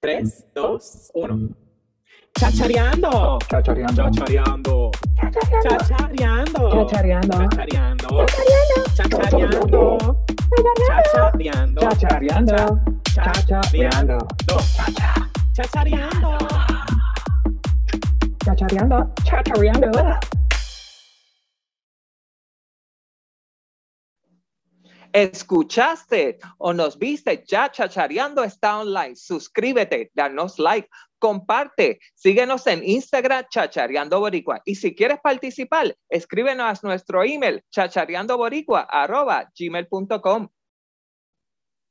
3, 2, 1. Chachareando. Chachareando. Chachareando. Chachareando. Chachareando. Chachareando. Chachareando. Chachareando. Chachareando. Chachareando. Chachareando. Chachareando. Chachareando. ¿Escuchaste o nos viste ya chachareando está online? Suscríbete, danos like, comparte, síguenos en Instagram chachareando boricua y si quieres participar, escríbenos a nuestro email chachareandoboricua@gmail.com.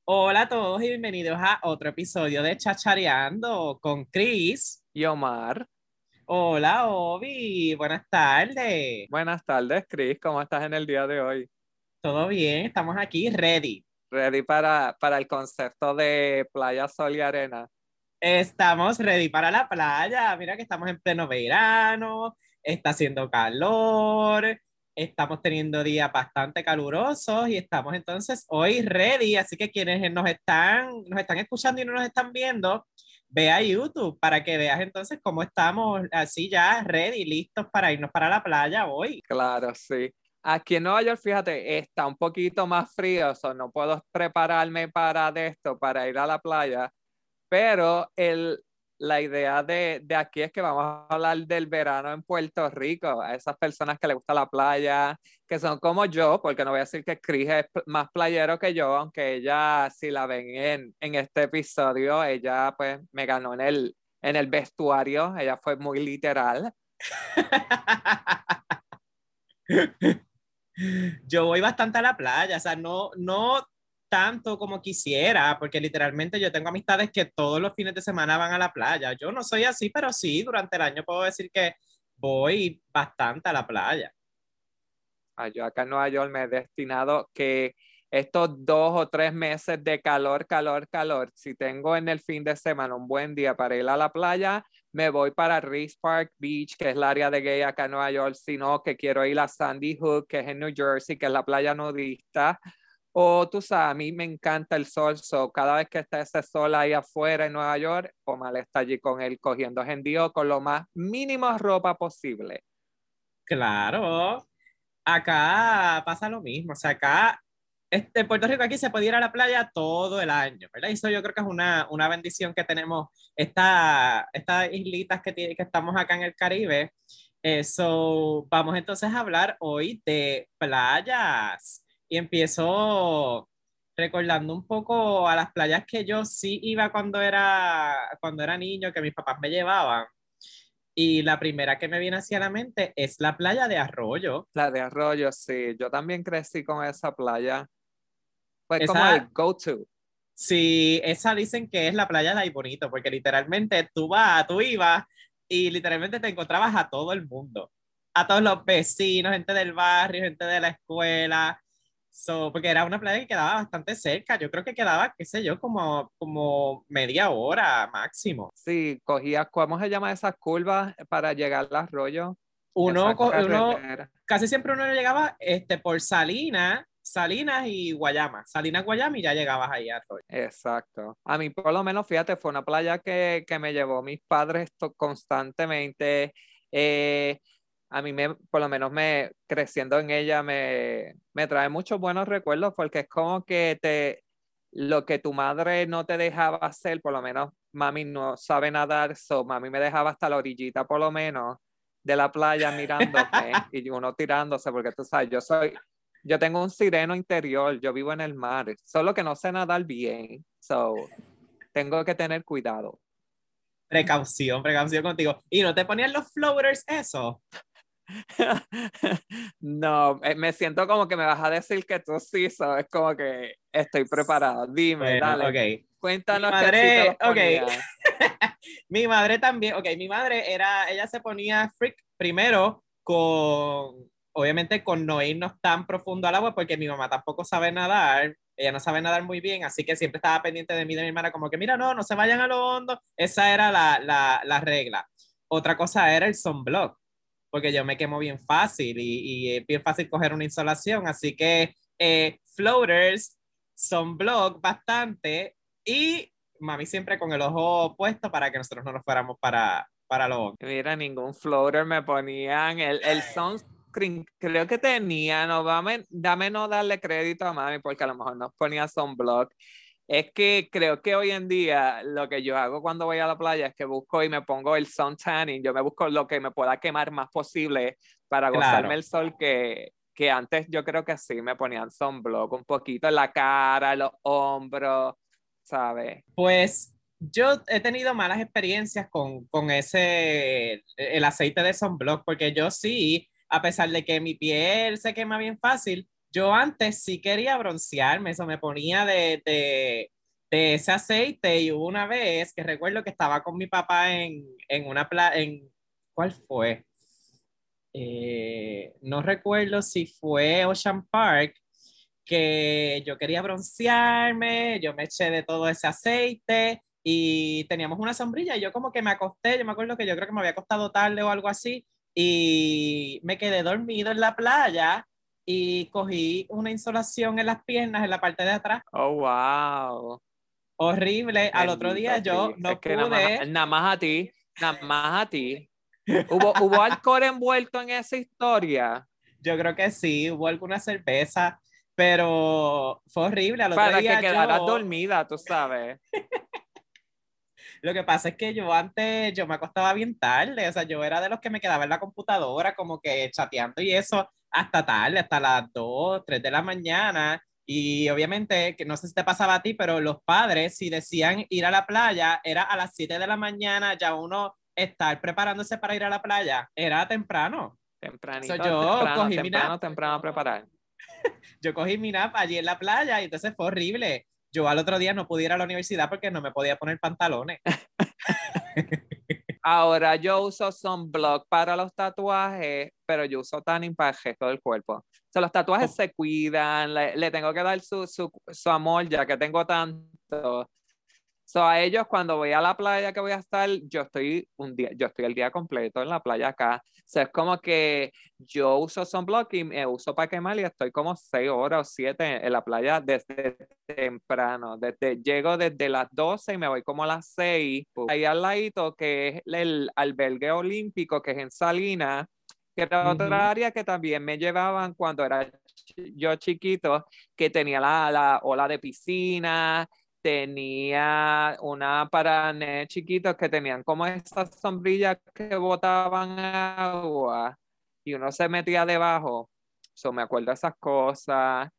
Hola a todos y bienvenidos a otro episodio de Chachareando con Chris. Y Omar. Hola, Obi. Buenas tardes. Buenas tardes, Chris. ¿Cómo estás en el día de hoy? Todo bien, estamos aquí ready. Ready para, para el concepto de playa, sol y arena. Estamos ready para la playa. Mira que estamos en pleno verano, está haciendo calor, estamos teniendo días bastante calurosos y estamos entonces hoy ready. Así que quienes nos están, nos están escuchando y no nos están viendo, ve a YouTube para que veas entonces cómo estamos así ya ready, listos para irnos para la playa hoy. Claro, sí. Aquí en Nueva York, fíjate, está un poquito más frío, so no puedo prepararme para de esto, para ir a la playa, pero el, la idea de, de, aquí es que vamos a hablar del verano en Puerto Rico, a esas personas que les gusta la playa, que son como yo, porque no voy a decir que Chris es más playero que yo, aunque ella, si la ven en, en este episodio, ella pues me ganó en el, en el vestuario, ella fue muy literal. yo voy bastante a la playa, o sea, no, no tanto como quisiera, porque literalmente yo tengo amistades que todos los fines de semana van a la playa. Yo no soy así, pero sí, durante el año puedo decir que voy bastante a la playa. Ah, yo acá en Nueva York me he destinado que estos dos o tres meses de calor, calor, calor, si tengo en el fin de semana un buen día para ir a la playa, me voy para Reese Park Beach, que es el área de gay acá en Nueva York, sino que quiero ir a Sandy Hook, que es en New Jersey, que es la playa nudista. O tú sabes, a mí me encanta el sol, so cada vez que está ese sol ahí afuera en Nueva York, Omar está allí con él cogiendo gendío con lo más mínimo ropa posible. Claro, acá pasa lo mismo, o sea, acá este, Puerto Rico aquí se puede ir a la playa todo el año, ¿verdad? Y eso yo creo que es una, una bendición que tenemos, esta, estas islitas que, que estamos acá en el Caribe. Eso, vamos entonces a hablar hoy de playas. Y empiezo recordando un poco a las playas que yo sí iba cuando era, cuando era niño, que mis papás me llevaban. Y la primera que me viene hacia la mente es la playa de Arroyo. La de Arroyo, sí. Yo también crecí con esa playa. Fue esa, como el go-to. Sí, esa dicen que es la playa de ahí bonito, porque literalmente tú vas, tú ibas y literalmente te encontrabas a todo el mundo, a todos los vecinos, gente del barrio, gente de la escuela. So, porque era una playa que quedaba bastante cerca, yo creo que quedaba, qué sé yo, como, como media hora máximo. Sí, cogías, ¿cómo se llama esas curvas para llegar al arroyo? Uno, uno casi siempre uno llegaba este, por Salina Salinas y Guayama. Salinas, Guayama y ya llegabas ahí a Arroyo. Exacto. A mí por lo menos, fíjate, fue una playa que, que me llevó mis padres constantemente. Eh, a mí me, por lo menos me, creciendo en ella me, me trae muchos buenos recuerdos porque es como que te, lo que tu madre no te dejaba hacer, por lo menos mami no sabe nadar, so mami me dejaba hasta la orillita por lo menos de la playa mirándome y uno tirándose porque tú sabes, yo soy, yo tengo un sireno interior, yo vivo en el mar, solo que no sé nadar bien, so tengo que tener cuidado. Precaución, precaución contigo. ¿Y no te ponían los floaters eso? no, eh, me siento como que me vas a decir que tú sí, so, es como que estoy preparado. Dime, dale. Okay. Cuéntanos mi madre, okay. mi madre también, ok, mi madre era, ella se ponía freak primero con obviamente con no irnos tan profundo al agua, porque mi mamá tampoco sabe nadar, ella no sabe nadar muy bien, así que siempre estaba pendiente de mí de mi hermana, como que mira, no, no se vayan a lo hondo, esa era la, la, la regla. Otra cosa era el sunblock, porque yo me quemo bien fácil y, y es bien fácil coger una insolación, así que eh, floaters, sunblock bastante y mami siempre con el ojo puesto para que nosotros no nos fuéramos para, para lo Mira, ningún floater me ponían. El, el creo que tenía, no, dame, dame no darle crédito a mami porque a lo mejor nos ponía sunblock. Es que creo que hoy en día lo que yo hago cuando voy a la playa es que busco y me pongo el sun tanning, yo me busco lo que me pueda quemar más posible para gozarme Claro. el sol que, que antes yo creo que sí me ponían sunblock un poquito en la cara, los hombros, ¿sabes? Pues yo he tenido malas experiencias con, con ese, el aceite de sunblock, porque yo sí, a pesar de que mi piel se quema bien fácil, yo antes sí quería broncearme, eso me ponía de, de, ese aceite y hubo una vez que recuerdo que estaba con mi papá en, en una playa, en, ¿cuál fue? Eh, no recuerdo si fue Ocean Park, que yo quería broncearme, yo me eché de todo ese aceite y teníamos una sombrilla y yo como que me acosté, yo me acuerdo que yo creo que me había acostado tarde o algo así y me quedé dormido en la playa y cogí una insolación en las piernas, en la parte de atrás, Oh, wow. horrible. Al otro día Bendito yo no Es que nada más- pude, Nada más, a ti, nada más a ti. ¿Hubo, ¿Hubo alcohol envuelto en esa historia? yo creo que sí, hubo alguna cerveza, pero fue horrible. Al otro Para día que quedaras yo- dormida, tú sabes. Lo que pasa es que yo antes, yo me acostaba bien tarde, o sea, yo era de los que me quedaba en la computadora como que chateando y eso hasta tarde, hasta las 2, 3 de la mañana. Y obviamente, que no sé si te pasaba a ti, pero los padres, si decían ir a la playa, era a las 7 de la mañana, ya uno estar preparándose para ir a la playa, era temprano. Tempranito, So, yo temprano, cogí mi nap. temprano a preparar. Yo cogí mi nap allí en la playa y entonces fue horrible. Yo al otro día no pude ir a la universidad porque no me podía poner pantalones. Ahora yo uso sunblock para los tatuajes, pero yo uso tanning para el del cuerpo. O sea, los tatuajes Oh. se cuidan, le, le tengo que dar su, su, su amor ya que tengo tanto. So, a ellos cuando voy a la playa que voy a estar, yo estoy un día, yo estoy el día completo en la playa acá. O sea, es como que yo uso sunblock y me uso para quemar y estoy como seis horas o siete en la playa desde temprano. Desde, llego desde las 12 y me voy como a las 6. Ahí al ladito, que es el albergue olímpico, que es en Salinas, que era Ujú. otra área que también me llevaban cuando era yo chiquito, que tenía la, la ola de piscina, tenía una para chiquitos que tenían como esas sombrillas que botaban agua y uno se metía debajo. So, me acuerdo esas cosas.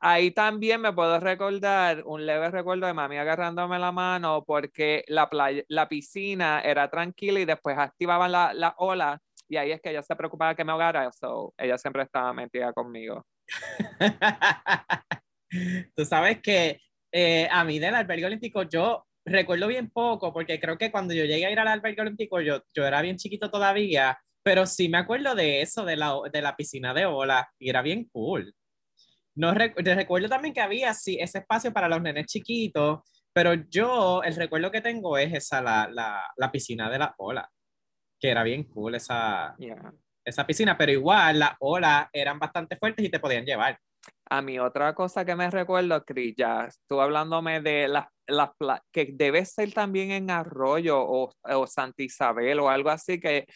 Ahí también me puedo recordar un leve recuerdo de mami agarrándome la mano porque la playa, la piscina era tranquila y después activaban la, la ola y ahí es que ella se preocupaba que me ahogara. So, ella siempre estaba metida conmigo. Tú sabes que eh, a mí del albergue olímpico yo recuerdo bien poco, porque creo que cuando yo llegué a ir al albergue olímpico yo, yo era bien chiquito todavía, pero sí me acuerdo de eso, de la, de la piscina de olas, y era bien cool. No rec- recuerdo también que había sí, ese espacio para los nenes chiquitos, pero yo el recuerdo que tengo es esa, la, la, la piscina de la ola, que era bien cool esa, Yeah. esa piscina, pero igual las olas eran bastante fuertes y te podían llevar. A mí otra cosa que me recuerdo, Cris, ya estuve hablándome de las pla- que debe ser también en Arroyo o, o Santa Isabel o algo así, que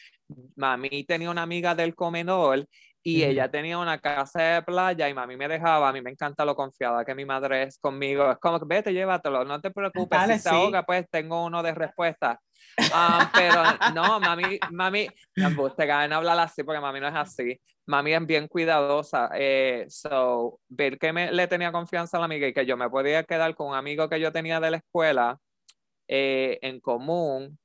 mami tenía una amiga del comedor y Ujú. ella tenía una casa de playa y mami me dejaba, a mí me encanta lo confiada que mi madre es conmigo, es como vete, llévatelo, no te preocupes, Dale, si sí. ahoga, pues tengo uno de respuesta. Ah, pero no, mami, mami, te ganan hablar así porque mami no es así. Mami es bien cuidadosa. Eh, so, ver que me, le tenía confianza a la amiga y que yo me podía quedar con un amigo que yo tenía de la escuela eh, en común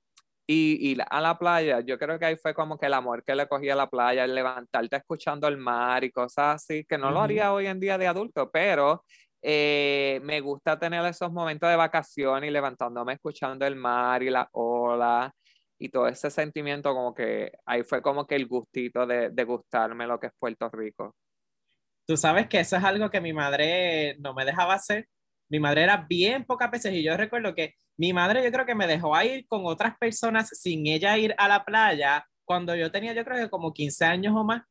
y ir a la playa, yo creo que ahí fue como que el amor que le cogía a la playa, el levantarte escuchando el mar y cosas así, que no lo haría hoy en día de adulto, pero eh, me gusta tener esos momentos de vacación y levantándome escuchando el mar y la ola y todo ese sentimiento como que ahí fue como que el gustito de, de gustarme lo que es Puerto Rico. Tú sabes que eso es algo que mi madre no me dejaba hacer. Mi madre era bien pocas veces y yo recuerdo que mi madre yo creo que me dejó a ir con otras personas sin ella ir a la playa cuando yo tenía yo creo que como 15 años o más.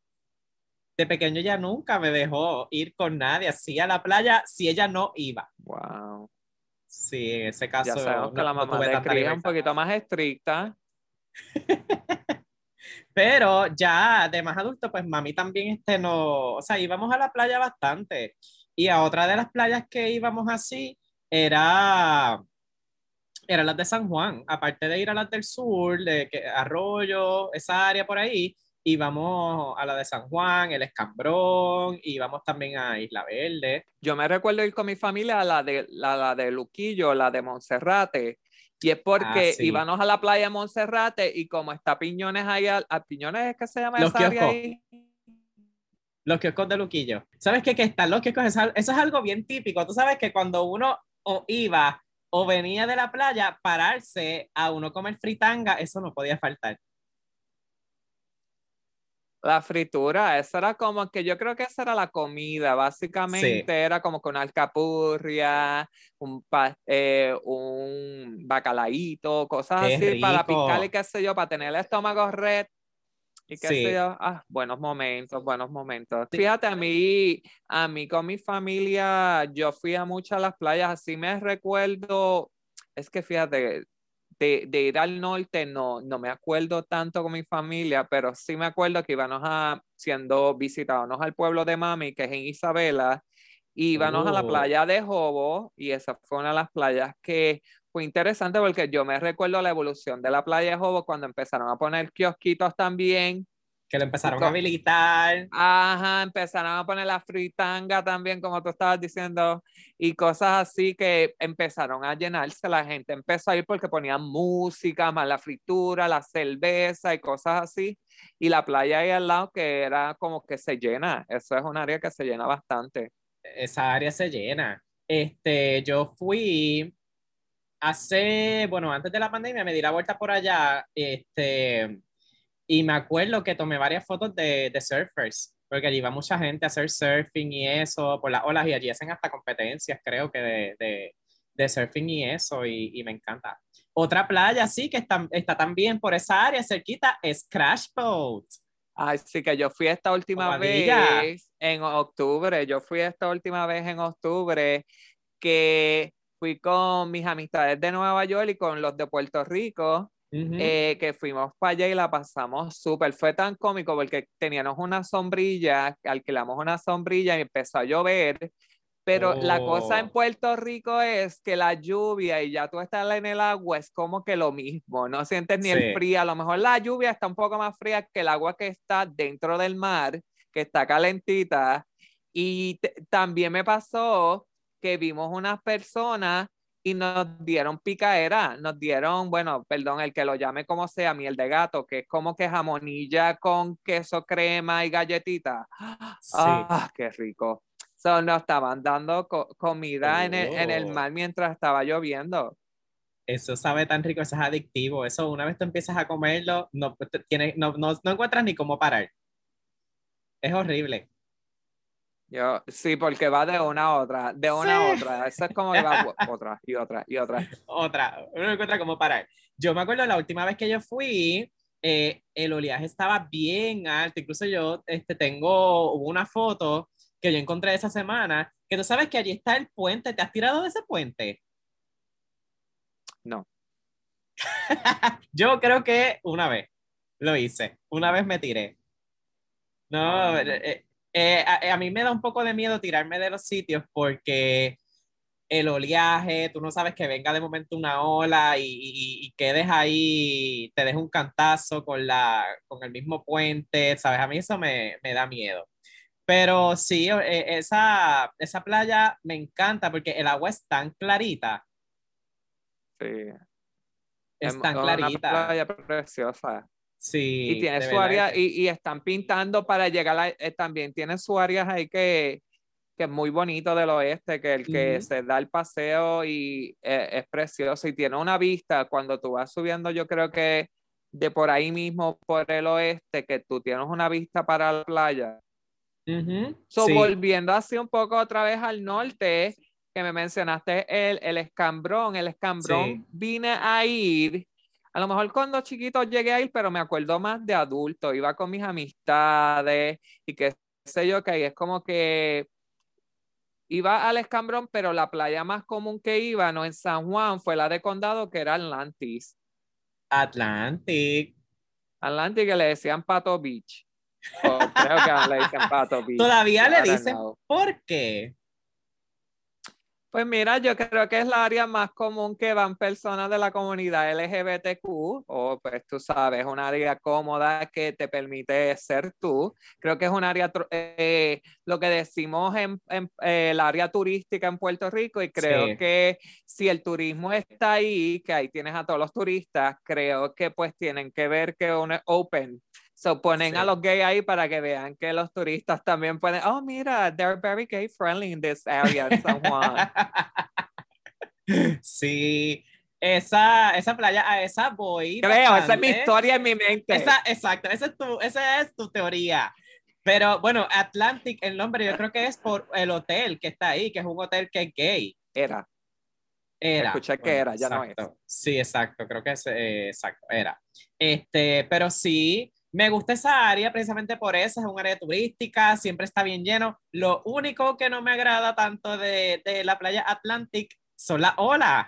De pequeño ya nunca me dejó ir con nadie así a la playa si ella no iba. Wow. Sí, en ese caso. Ya sabemos que no- la no mamá tuve Cris es un poquito más estricta. Pero ya de más adulto, pues mami también este no, o sea, íbamos a la playa bastante. Y a otra de las playas que íbamos así era, eran las de San Juan. Aparte de ir a las del sur, de que, Arroyo, esa área por ahí, íbamos a la de San Juan, el Escambrón, íbamos también a Isla Verde. Yo me recuerdo ir con mi familia a la de, la, la de Luquillo, la de Monserrate. Y es porque Ah, sí. íbamos a la playa de Monserrate y como está Piñones ahí, al- a, Piñones es que se llama Los esa área ahí. Los kioscos de Luquillo. ¿Sabes qué? Que están los kioscos, eso, eso es algo bien típico. Tú sabes que cuando uno o iba o venía de la playa, pararse a uno comer fritanga, eso no podía faltar. La fritura, esa era como que yo creo que esa era la comida, básicamente era como con alcapurria, un, pa- eh, un bacalaíto, cosas Qué así para picar y qué sé yo, para tener el estómago red y qué Sí. yo. Ah, buenos momentos, buenos momentos. Sí. Fíjate, a mí, a mí con mi familia, yo fui a muchas las playas, así me recuerdo, es que fíjate, de, de ir al norte no, no me acuerdo tanto con mi familia, pero sí me acuerdo que íbamos a, siendo visitados al pueblo de Mami, que es en Isabela, íbamos a la Oh. playa de Jobo, y esa fue una de las playas que fue interesante porque yo me recuerdo la evolución de la playa de Jobo cuando empezaron a poner kiosquitos también. Que lo empezaron co- a habilitar. Ajá, empezaron a poner la fritanga también, como tú estabas diciendo, y cosas así que empezaron a llenarse. La gente empezó a ir porque ponían música, más la fritura, la cerveza y cosas así. Y la playa ahí al lado que era como que se llena. Eso es un área que se llena bastante. Esa área se llena. Este, yo fui hace, bueno, antes de la pandemia me di la vuelta por allá, este, y me acuerdo que tomé varias fotos de, de surfers, porque allí va mucha gente a hacer surfing y eso, por las olas, y allí hacen hasta competencias, creo que de, de, de surfing y eso, y, y me encanta. Otra playa, sí, que está, está también por esa área cerquita, es Crash Boat. Ay, sí que yo fui esta última vez en octubre, yo fui esta última vez en octubre que fui con mis amistades de Nueva York y con los de Puerto Rico, Ujú. eh, que fuimos para allá y la pasamos súper. Fue tan cómico porque teníamos una sombrilla, alquilamos una sombrilla y empezó a llover. Pero la cosa en Oh. Puerto Rico es que la lluvia y ya tú estás en el agua es como que lo mismo, no sientes ni Sí. el frío. A lo mejor la lluvia está un poco más fría que el agua que está dentro del mar, que está calentita. Y también me pasó que vimos unas personas y nos dieron picaera, nos dieron, bueno, perdón, el que lo llame como sea, miel de gato, que es como que jamonilla con queso, crema y galletita. Sí. Ah, qué rico. So, nos estaban dando co- comida en, el, en el Oh. mar mientras estaba lloviendo. Eso sabe tan rico, eso es adictivo. Eso, una vez tú empiezas a comerlo, no, te- tiene- no, no, no encuentras ni cómo parar. Es horrible. Yo, sí, porque va de una a otra, de una a Sí. otra. Eso es como que va otra y otra y otra. Otra, uno no encuentra cómo parar. Yo me acuerdo la última vez que yo fui, eh, el oleaje estaba bien alto. Incluso yo este, tengo una foto que yo encontré esa semana, que tú sabes que allí está el puente. ¿Te has tirado de ese puente? No. Yo creo que una vez lo hice, una vez me tiré. No, Ah. eh, eh, a, a mí me da un poco de miedo tirarme de los sitios porque el oleaje, tú no sabes que venga de momento una ola y, y, y quedes ahí, te deja un cantazo con, la, con el mismo puente, ¿sabes? A mí eso me, me da miedo. Pero sí, eh, esa, esa playa me encanta porque el agua es tan clarita, Sí. es Es tan una clarita. playa preciosa. Sí, Y tiene su área, y, y están pintando para llegar a, eh, también tiene su área ahí que, que es muy bonito del oeste, que el que Ujú. se da el paseo y eh, es precioso y tiene una vista cuando tú vas subiendo, yo creo que de por ahí mismo, por el oeste, que tú tienes una vista para la playa. Ujú, So, sí. volviendo así un poco otra vez al norte, que me mencionaste el, el escambrón, el escambrón Sí. vine a ir, a lo mejor cuando chiquito llegué a ir, pero me acuerdo más de adulto, iba con mis amistades y qué sé yo, que ahí es como que iba al escambrón, pero la playa más común que iba, no en San Juan, fue la de Condado, que era Atlantis. Atlantic. Atlantic que le decían Pato Beach. O creo que le dicen Pato Beach. Todavía le dicen. ¿por qué? Pues mira, yo creo que es la área más común que van personas de la comunidad LGBTQ, o pues tú sabes, un área cómoda que te permite ser tú. Creo que es un área, eh, lo que decimos en, en, eh, el área turística en Puerto Rico, y creo Sí. que si el turismo está ahí, que ahí tienes a todos los turistas, creo que pues tienen que ver que uno es open. So ponen a Sí. los gays ahí para que vean que los turistas también pueden, oh mira, they're very gay friendly in this area in San Juan. sí, esa, esa playa, a esa voy. Creo, esa es mi bastante. historia en mi mente. Esa, exacto, esa es, tu, esa es tu teoría. Pero bueno, Atlantic, el nombre yo creo que es por el hotel que está ahí, que es un hotel que es gay. Era. Era. Escuché que era, ya no es. exacto. Sí, exacto, creo que es, eh, exacto, era. Este, pero sí, me gusta esa área precisamente por eso, es un área turística, siempre está bien lleno. Lo único que no me agrada tanto de, de la playa Atlantic son las olas,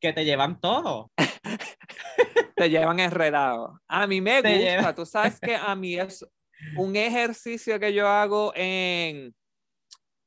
que te llevan todo. Te llevan enredado. A mí me Te gusta. lleva- Tú sabes que a mí es un ejercicio que yo hago en,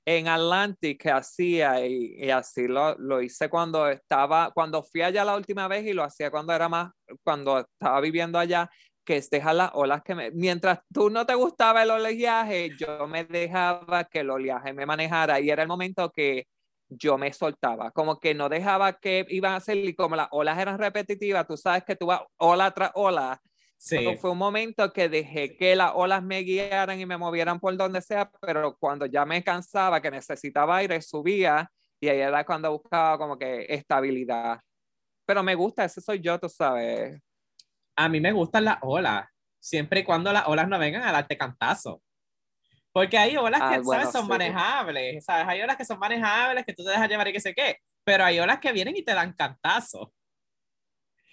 en Atlantic que hacía y, y así lo, lo hice cuando estaba, cuando fui allá la última vez y lo hacía cuando era más, cuando estaba viviendo allá, que es dejar las olas que me, mientras tú no te gustaba el oleaje, yo me dejaba que el oleaje me manejara y era el momento que yo me soltaba, como que no dejaba que iban a hacer y como las olas eran repetitivas, tú sabes que tú vas ola tras ola, Sí, fue un momento que dejé que las olas me guiaran y me movieran por donde sea, pero cuando ya me cansaba, que necesitaba aire, subía y ahí era cuando buscaba como que estabilidad. Pero me gusta, ese soy yo, tú sabes. A mí me gustan las olas, siempre y cuando las olas no vengan a darte cantazo. Porque hay olas Ah, que, bueno, ¿sabes? Son sí. manejables, ¿sabes? Hay olas que son manejables, que tú te dejas llevar y que sé qué, pero hay olas que vienen y te dan cantazo.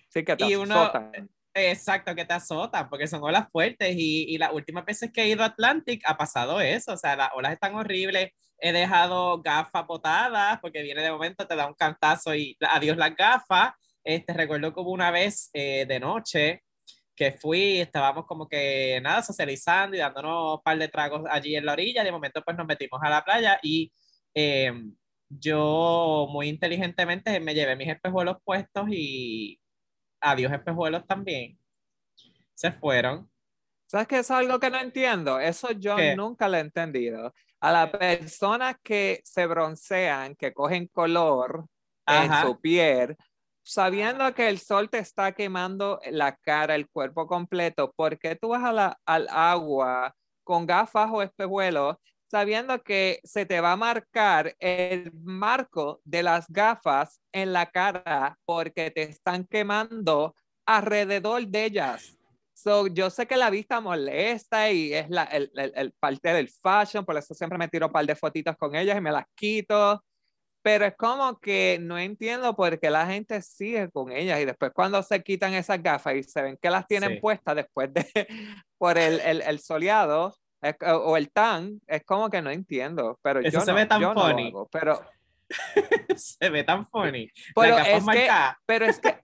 Sí, que te Y uno- azotan. Exacto, que te azotan, porque son olas fuertes y, y las últimas veces que he ido a Atlantic ha pasado eso, o sea, las olas están horribles, he dejado gafas botadas porque viene de momento, te da un cantazo y adiós las gafas. Este, recuerdo hubo una vez eh, de noche que fui, estábamos como que nada, socializando y dándonos un par de tragos allí en la orilla, de momento pues nos metimos a la playa y eh, yo muy inteligentemente me llevé mis espejuelos puestos y adiós espejuelos también. Se fueron. ¿Sabes qué es algo que no entiendo? Eso yo ¿Qué? nunca lo he entendido. A las personas que se broncean, que cogen color en Ajá. su piel, sabiendo que el sol te está quemando la cara, el cuerpo completo, ¿por qué tú vas a la- al agua con gafas o espejuelos sabiendo que se te va a marcar el marco de las gafas en la cara porque te están quemando alrededor de ellas? So, yo sé que la vista molesta y es la el, el- el parte del fashion, por eso siempre me tiro un par de fotitos con ellas y me las quito. Pero es como que no entiendo por qué la gente sigue con ellas y después cuando se quitan esas gafas y se ven que las tienen Sí. puestas después de por el, el, el soleado es- o, el tan, es como que no entiendo. Pero Eso yo se no, ve tan yo no funny. hago, pero, Se ve tan funny. pero es que, pero es que,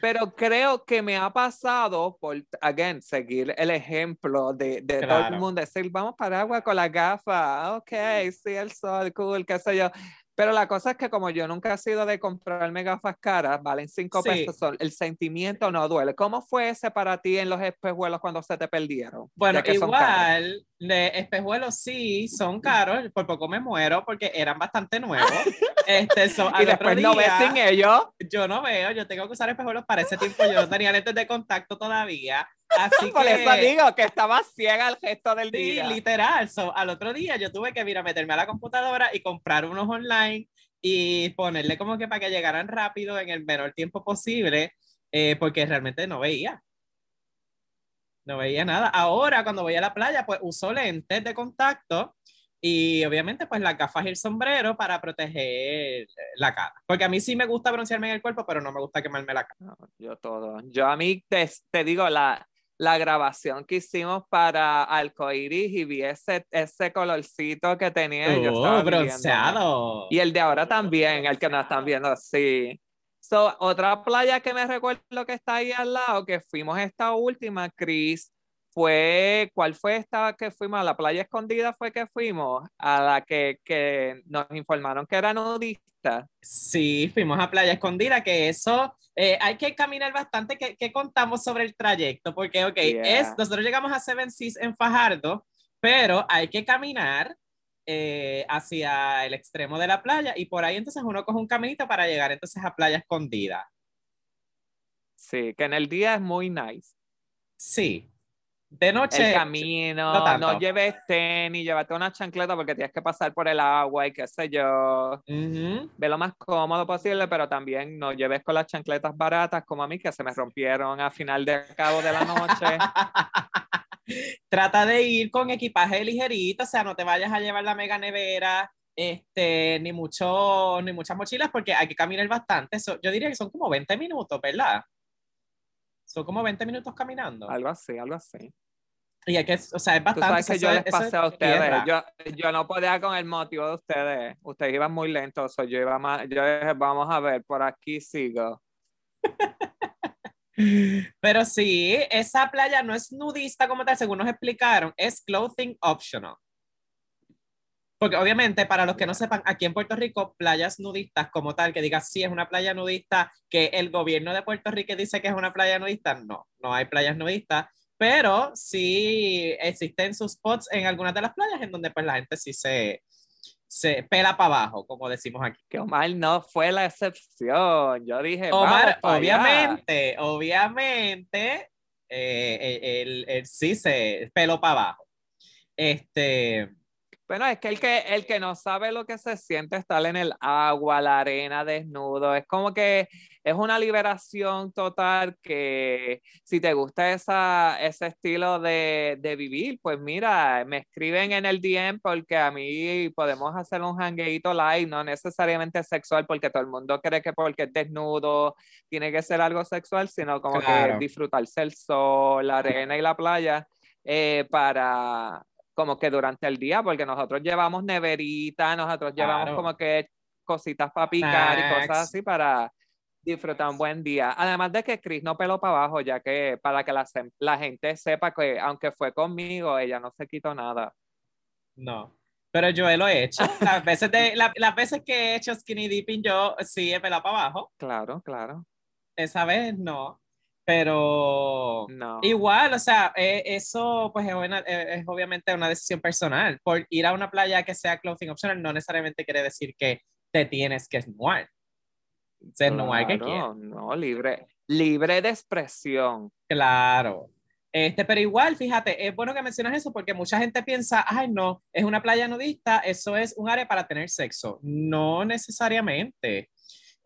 pero creo que me ha pasado por, again, seguir el ejemplo de, de todo el Claro. mundo, decir, vamos para agua con la gafa, ok, sí, el sol, cool, qué sé yo. Pero la cosa es que como yo nunca he sido de comprarme gafas caras, valen cinco Sí. pesos, el sentimiento no duele. ¿Cómo fue ese para ti en los espejuelos cuando se te perdieron? Bueno, igual, de espejuelos sí son caros, por poco me muero porque eran bastante nuevos. Este, so, Y después no ves sin ellos. yo no veo, yo tengo que usar espejuelos para ese tiempo, yo no tenía lentes de contacto todavía. Así Por que, eso digo que estaba ciega el gesto del sí, día. literal. So, al otro día yo tuve que ir a meterme a la computadora y comprar unos online y ponerle como que para que llegaran rápido en el menor tiempo posible, eh, porque realmente no veía. No veía nada. Ahora, cuando voy a la playa, pues uso lentes de contacto y obviamente pues las gafas y el sombrero para proteger la cara. Porque a mí sí me gusta broncearme en el cuerpo, pero no me gusta quemarme la cara. No, yo todo. Yo a mí te, te digo, la, la grabación que hicimos para Alcoiris y vi ese, ese colorcito que tenía. yo Oh, bronceado. Y el de ahora también, el que nos están viendo, sí. So, otra playa que me recuerdo que está ahí al lado, que fuimos esta última, Chris, fue, ¿cuál fue esta que fuimos? A la playa escondida fue que fuimos, a la que, que nos informaron que era nudista. Sí, fuimos a Playa Escondida, que eso eh, hay que caminar bastante. que que contamos sobre el trayecto? Porque, ok, Yeah. es, nosotros llegamos a Seven Seas en Fajardo, pero hay que caminar eh, hacia el extremo de la playa y por ahí entonces uno coge un caminito para llegar entonces a Playa Escondida. Sí, que en el día es muy nice. Sí. De noche. el camino, no no, lleves tenis, llévate una chancleta porque tienes que pasar por el agua y qué sé yo. Ujú. Ve lo más cómodo posible, pero también no lleves con las chancletas baratas como a mí que se me rompieron a final de cabo de la noche. Trata de ir con equipaje ligerito, o sea, no te vayas a llevar la mega nevera, este, ni mucho, ni muchas mochilas, porque hay que caminar bastante. So- yo diría que son como 20 minutos, ¿verdad? Son como 20 minutos caminando. algo así, algo así. Y hay que, o sea, es Tú bastante. sabes que eso yo es- les pasé a ustedes. Yo, yo no podía con el motivo de ustedes. Ustedes iban muy lentos. so yo iba más. Yo dije, vamos a ver, por aquí sigo. Pero sí, esa playa no es nudista como tal, según nos explicaron, es clothing optional. Porque obviamente, para los que no sepan, aquí en Puerto Rico, playas nudistas como tal, que digas sí es una playa nudista, que el gobierno de Puerto Rico dice que es una playa nudista, no, no hay playas nudistas, pero sí existen sus spots en algunas de las playas en donde pues la gente sí se, se pela para abajo, como decimos aquí. Que Omar no fue la excepción. Yo dije, Omar, allá. obviamente, obviamente, eh, él, él sí se peló para abajo. Este, Bueno, es que el que el que no sabe lo que se siente estar en el agua, la arena, desnudo, es como que es una liberación total que si te gusta esa, ese estilo de, de vivir, pues mira, me escriben en el DM porque a mí podemos hacer un hangueito live, no necesariamente sexual, porque todo el mundo cree que porque es desnudo tiene que ser algo sexual, sino como Claro. que disfrutarse el sol, la arena y la playa eh, para como que durante el día, porque nosotros llevamos neverita, nosotros llevamos como que cositas para picar y cosas así para disfrutar un buen día. Además de que Chris no peló para abajo, ya que para que la, la gente sepa que aunque fue conmigo, ella no se quitó nada. no. Pero yo lo he hecho. Las veces, de, la- las veces que he hecho skinny dipping, yo sí he pelado para abajo. Claro, claro. Esa vez no. Pero No. igual, o sea, eh, eso pues es, una- eh, es obviamente una decisión personal. Por ir a una playa que sea clothing optional no necesariamente quiere decir que te tienes que. Desnudar que Claro, quieras. no, libre, libre de expresión. Claro. Este, pero igual, fíjate, es bueno que mencionas eso porque mucha gente piensa, ay, no, es una playa nudista, eso es un área para tener sexo. No necesariamente.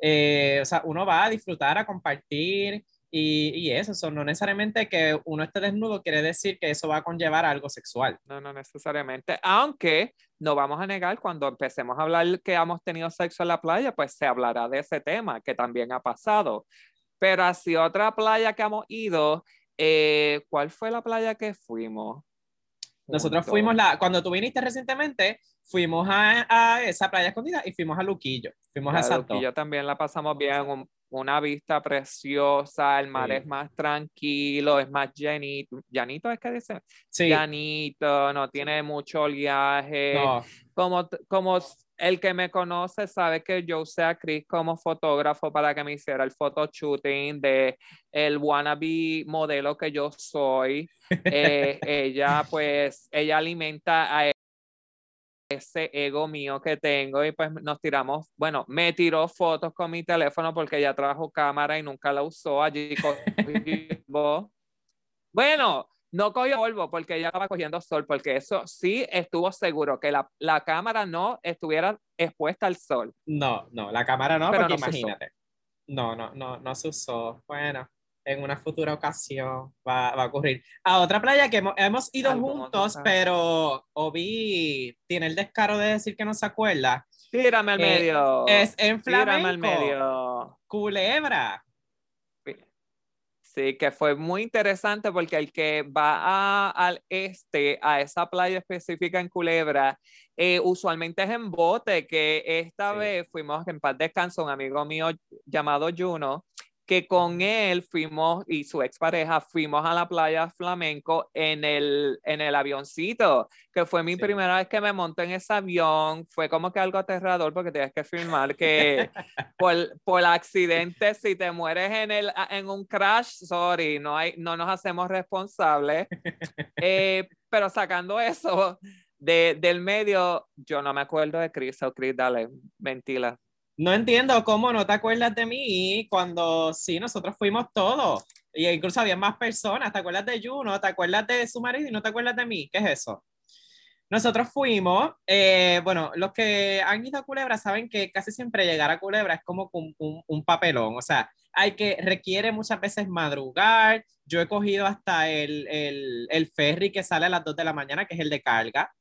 Eh, o sea, uno va a disfrutar, a compartir y, y eso, so, no necesariamente que uno esté desnudo quiere decir que eso va a conllevar a algo sexual. No, no necesariamente. Aunque no vamos a negar, cuando empecemos a hablar que hemos tenido sexo en la playa, pues se hablará de ese tema, que también ha pasado. Pero así otra playa que hemos ido, eh, ¿cuál fue la playa que fuimos? Nosotros Juntos. fuimos, la, cuando tú viniste recientemente, fuimos a, a esa playa escondida y fuimos a Luquillo. Fuimos a dos. yo también la pasamos bien, un- una vista preciosa, el mar Sí. es más tranquilo, es más llanito, llanito es que dice, Sí, llanito, no tiene mucho oleaje, no, como, como el que me conoce sabe que yo usé a Chris como fotógrafo para que me hiciera el photoshooting de el wannabe modelo que yo soy. Eh, ella pues, ella alimenta a ese ego mío que tengo y pues nos tiramos, bueno, me tiró fotos con mi teléfono porque ella trajo cámara y nunca la usó allí. bueno, no cogió polvo porque ella estaba cogiendo sol, porque eso sí estuvo seguro que la, la cámara no estuviera expuesta al sol. no, no, la cámara no, Pero porque no imagínate. No, no, no, no se usó. Bueno, en una futura ocasión va, va a ocurrir. A otra playa que hemos, hemos ido Algo juntos, pero Obi tiene el descaro de decir que no se acuerda. Tírame al Eh, medio. Es en Tírame al flamenco. medio. Culebra. Sí, que fue muy interesante porque el que va a- al este, a esa playa específica en Culebra, eh, usualmente es en bote, que esta Sí. vez fuimos en paz descanso, un amigo mío llamado Juno, que con él fuimos y su expareja fuimos a la playa flamenco en el, en el avioncito, que fue mi Sí. primera vez que me monté en ese avión, fue como que algo aterrador porque tienes que filmar que por, por accidente, si te mueres en, el, en un crash, sorry, no, hay, no nos hacemos responsables. Eh, pero sacando eso de, del medio, yo no me acuerdo de Chris, o Chris, dale, ventila. No entiendo cómo no te acuerdas de mí cuando sí, nosotros fuimos todos. Y incluso había más personas. ¿Te acuerdas de Juno? ¿Te acuerdas de su marido y no te acuerdas de mí? ¿Qué es eso? Nosotros fuimos, eh, bueno, los que han ido a Culebra saben que casi siempre llegar a Culebra es como un, un, un papelón, o sea, hay que, requiere muchas veces madrugar, yo he cogido hasta el, el, el ferry que sale a las 2 de la mañana, que es el de carga,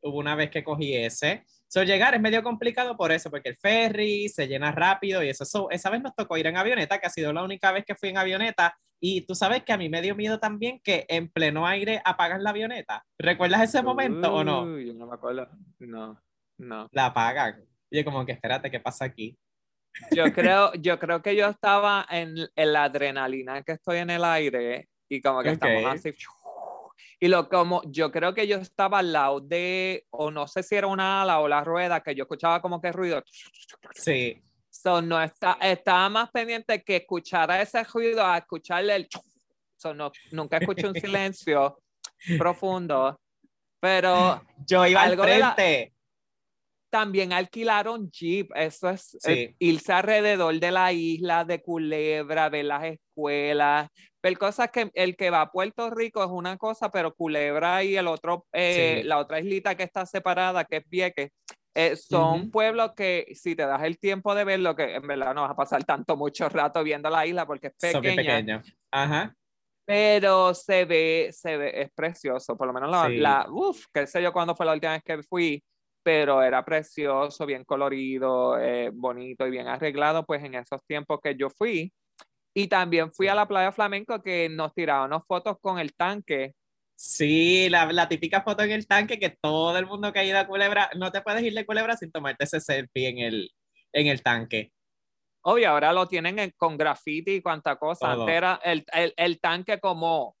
hubo una vez que cogí ese, so, llegar es medio complicado por eso, porque el ferry se llena rápido y eso, so, esa vez nos tocó ir en avioneta, que ha sido la única vez que fui en avioneta, y tú sabes que a mí me dio miedo también que en pleno aire apagan la avioneta. ¿Recuerdas ese momento o no? Yo no me acuerdo. No, no. La apagan. Y yo como que espérate, ¿qué pasa aquí? Yo creo, yo creo que yo estaba en, en la adrenalina que estoy en el aire y como que Ok. estamos así. Y lo como, yo creo que yo estaba al lado de, o no sé si era una ala o la rueda, que yo escuchaba como que ruido. Sí, So, no está, estaba más pendiente que escuchara ese ruido a escucharle el. So, no, nunca escuché un silencio profundo. Pero yo iba al frente. También alquilaron jeep. Eso es Sí. eh, irse alrededor de la isla de Culebra, ver las escuelas, ver cosas que el que va a Puerto Rico es una cosa, pero Culebra y el otro, eh, Sí. la otra islita que está separada, que es Vieques, eh, son Ujú. pueblos que si te das el tiempo de verlo, que en verdad no vas a pasar tanto mucho rato viendo la isla porque es pequeña. Ajá. pero se ve, se ve, es precioso, por lo menos la, Sí. la uf, qué sé yo cuándo fue la última vez que fui, pero era precioso, bien colorido, eh, bonito y bien arreglado, pues en esos tiempos que yo fui. Y también fui a la playa flamenco que nos tiraban fotos con el tanque. Sí, la, la típica foto en el tanque que todo el mundo que ha ido a Culebra, no te puedes ir de Culebra sin tomarte ese selfie en el, en el tanque. Obvio, ahora lo tienen en- con graffiti y cuanta cosa. Todo. Antes era el, el, el tanque como,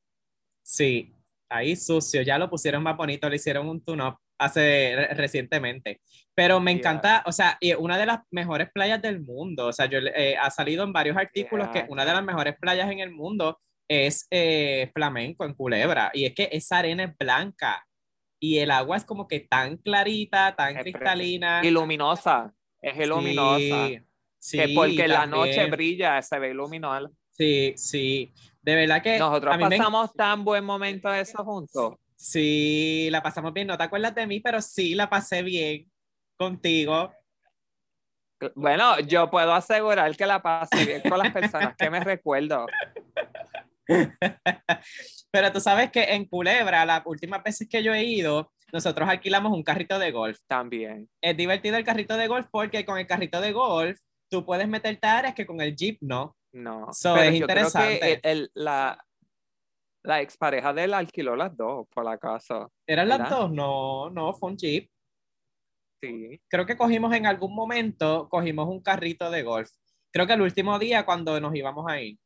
Sí, ahí sucio, ya lo pusieron más bonito, le hicieron un tune-up hace re- recientemente. Pero me Yeah. encanta, o sea, y una de las mejores playas del mundo, o sea, yo eh, ha salido en varios artículos Yeah. que una de las mejores playas en el mundo es eh, flamenco en Culebra, y es que esa arena es blanca y el agua es como que tan clarita, tan Es cristalina. y luminosa. Es luminosa. Sí, que porque la noche brilla, se ve luminosa. Sí, sí. De verdad que Nosotros a mí me- pasamos tan buen momento eso juntos. Sí, la pasamos bien. No te acuerdas de mí, pero sí la pasé bien contigo. Bueno, yo puedo asegurar que la pasé bien con las personas que me recuerdo. Pero tú sabes que en Culebra, las últimas veces que yo he ido, nosotros alquilamos un carrito de golf. También. Es divertido el carrito de golf porque con el carrito de golf tú puedes meterte áreas que con el jeep no. No. So, Pero es yo creo interesante. que el- el- la, la expareja de él alquiló las dos por la casa. ¿Eran las dos? No, no, fue un jeep. Sí. Creo que cogimos en algún momento, cogimos un carrito de golf. Creo que el último día cuando nos íbamos a ir.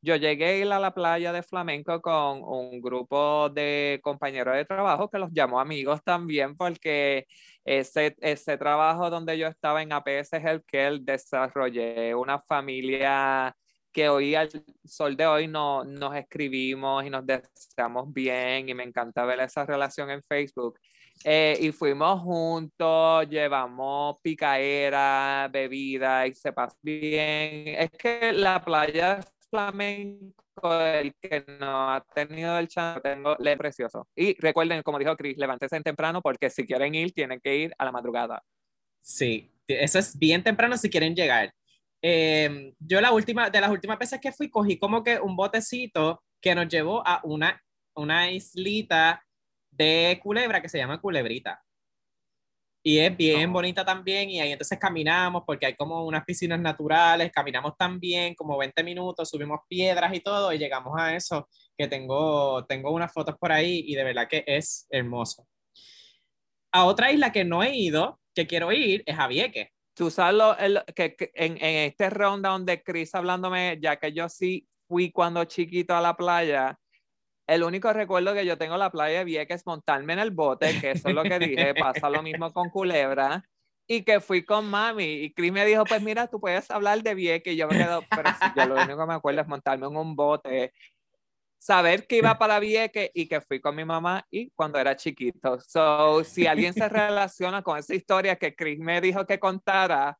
Yo llegué a ir a la playa de Flamenco con un grupo de compañeros de trabajo que los llamo amigos también porque ese, ese trabajo donde yo estaba en APS Healthcare desarrollé una familia que hoy al sol de hoy no, nos escribimos y nos deseamos bien y me encanta ver esa relación en Facebook. Eh, y fuimos juntos, llevamos picaera, bebida y se pasó bien. Es que la playa flamenco, el que no ha tenido el chance, tengo, le precioso. Y recuerden, como dijo Chris, levántese temprano porque si quieren ir, tienen que ir a la madrugada. Sí, eso es bien temprano si quieren llegar. Eh, yo la última, de las últimas veces que fui, cogí como que un botecito que nos llevó a una, una islita de Culebra que se llama Culebrita. Y es bien No. bonita también, y ahí entonces caminamos, porque hay como unas piscinas naturales, caminamos también como 20 minutos, subimos piedras y todo, y llegamos a eso, que tengo, tengo unas fotos por ahí, y de verdad que es hermoso. A otra isla que no he ido, que quiero ir, es a Vieques. Tú sabes lo- el- que, que en, en este ronda donde Chris hablándome, ya que yo sí fui cuando chiquito a la playa, el único recuerdo que yo tengo de la playa de Vieques es montarme en el bote, que eso es lo que dije, pasa lo mismo con Culebra, y que fui con mami, y Chris me dijo, pues mira, tú puedes hablar de Vieques, y yo me quedo, pero si yo lo único que me acuerdo es montarme en un bote, saber que iba para Vieques y que fui con mi mamá y cuando era chiquito. So, si alguien se relaciona con esa historia que Chris me dijo que contara,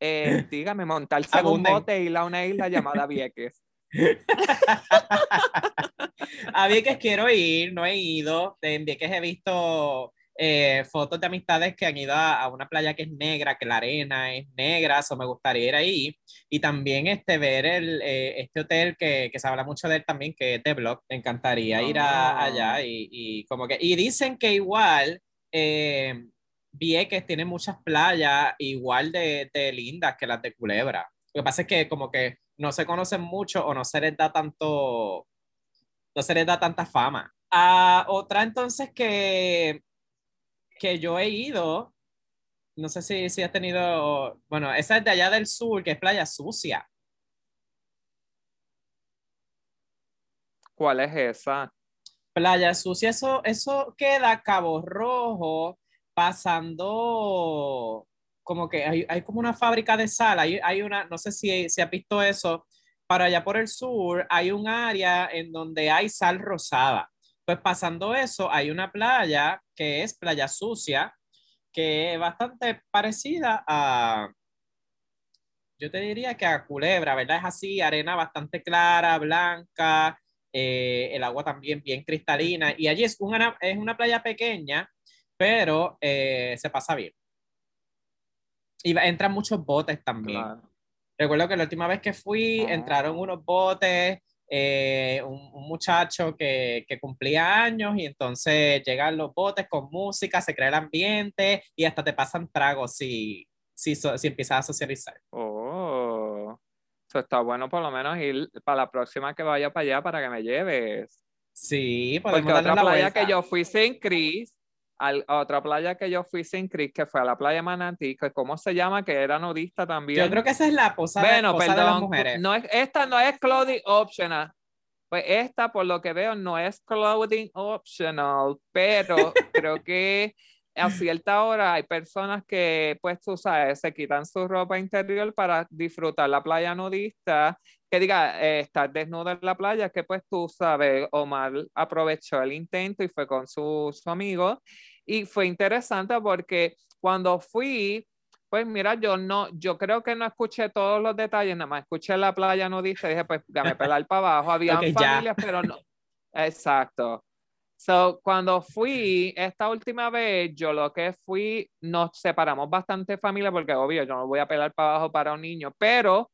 eh, dígame, montarse en un bote y ir a una isla llamada Vieques. A Vieques quiero ir, no he ido. En Vieques he visto eh, fotos de amistades que han ido a, a una playa que es negra, que la arena es negra, eso me gustaría ir ahí. Y también este, ver el, eh, este hotel que, que se habla mucho de él también, que es The Block. Me encantaría ir a- Ah. allá y, y como que... Y dicen que igual... eh, Vieques tiene muchas playas igual de, de lindas que las de Culebra. Lo que pasa es que como que no se conocen mucho o no se les da tanto, no se les da tanta fama. A otra entonces que, que yo he ido, no sé si, si has tenido, bueno, esa es de allá del sur, que es Playa Sucia. ¿Cuál es esa? Playa Sucia, eso, eso queda Cabo Rojo, pasando como que hay, hay como una fábrica de sal, hay, hay una, no sé si, si has visto eso, para allá por el sur hay un área en donde hay sal rosada. Pues pasando eso, hay una playa que es Playa Sucia, que es bastante parecida a, yo te diría que a Culebra, ¿verdad? Es así, arena bastante clara, blanca, eh, el agua también bien cristalina. Y allí es una, es una playa pequeña, pero eh, se pasa bien. Y entran muchos botes también. Claro. Recuerdo que la última vez que fui, Ah. entraron unos botes, eh, un, un muchacho que, que cumplía años y entonces llegan los botes con música, se crea el ambiente y hasta te pasan tragos si, si, so- si empiezas a socializar. Oh, eso está bueno por lo menos ir para la próxima que vaya para allá para que me lleves. Sí, Porque otra la playa vuelta. que yo fui sin Chris, al, a otra playa que yo fui sin Chris, que fue a la playa Manatí, que ¿cómo se llama? Que era nudista también. Yo creo que esa es la posada, Bueno, posada de las perdón, mujeres. no es, esta no es clothing optional. Pues esta, por lo que veo, no es clothing optional, pero creo que a cierta hora hay personas que, pues tú sabes, se quitan su ropa interior para disfrutar la playa nudista, que diga, eh, estar desnudo en la playa, que pues tú sabes, Omar aprovechó el intento y fue con su, su amigo. Y fue interesante porque cuando fui, pues mira, yo no, yo creo que no escuché todos los detalles, nada más escuché la playa nudista dije, pues dame pelar para abajo. Había Ok, ya. familias, pero no. Exacto. So, cuando fui esta última vez, yo lo que fui, nos separamos bastante familia porque obvio, yo no voy a pelar para abajo para un niño, pero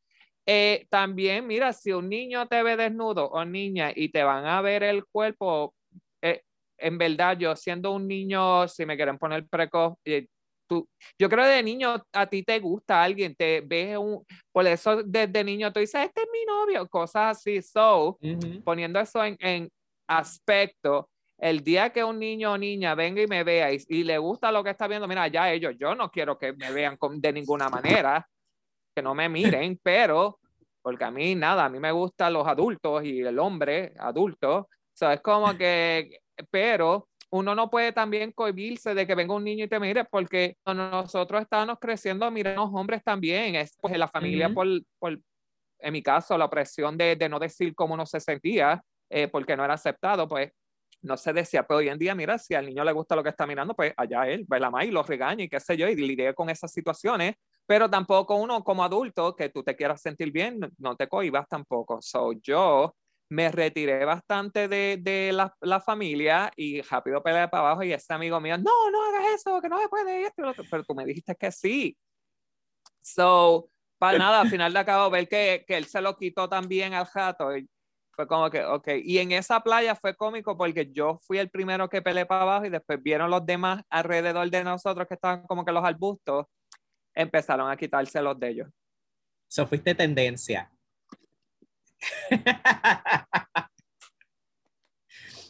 eh, también, mira, si un niño te ve desnudo o niña y te van a ver el cuerpo, en verdad, yo siendo un niño, si me quieren poner precoz, eh, tú, yo creo que de niño a ti te gusta alguien, te ves un, por eso desde niño tú dices, este es mi novio, cosas así, so, poniendo eso en, en aspecto, el día que un niño o niña venga y me vea y, y le gusta lo que está viendo, mira, ya ellos, yo no quiero que me vean con- de ninguna manera, que no me miren, pero, porque a mí nada, a mí me gustan los adultos y el hombre adulto, o sea, es como que, pero uno no puede también cohibirse de que venga un niño y te mire, porque cuando nosotros estábamos creciendo, miren los hombres también, es pues en la familia Ujú. por, por, en mi caso, la opresión de, de no decir cómo uno se sentía, eh, porque no era aceptado, pues no se decía, pero hoy en día, mira, si al niño le gusta lo que está mirando, pues allá él, va la más y lo regaña y qué sé yo, y lidia con esas situaciones, pero tampoco uno como adulto, que tú te quieras sentir bien, no- no te cohibas tampoco. So, yo me retiré bastante de, de la, la familia y rápido peleé para abajo y ese amigo mío, no, no hagas eso, que no se puede, esto lo otro", pero tú me dijiste que sí. So, para nada, al final de acabo ver que, que él se lo quitó también al jato. y Fue como que, ok. Y en esa playa fue cómico porque yo fui el primero que peleé para abajo y después vieron los demás alrededor de nosotros que estaban como que los arbustos, empezaron a quitarse los de ellos. Eso fuiste tendencia.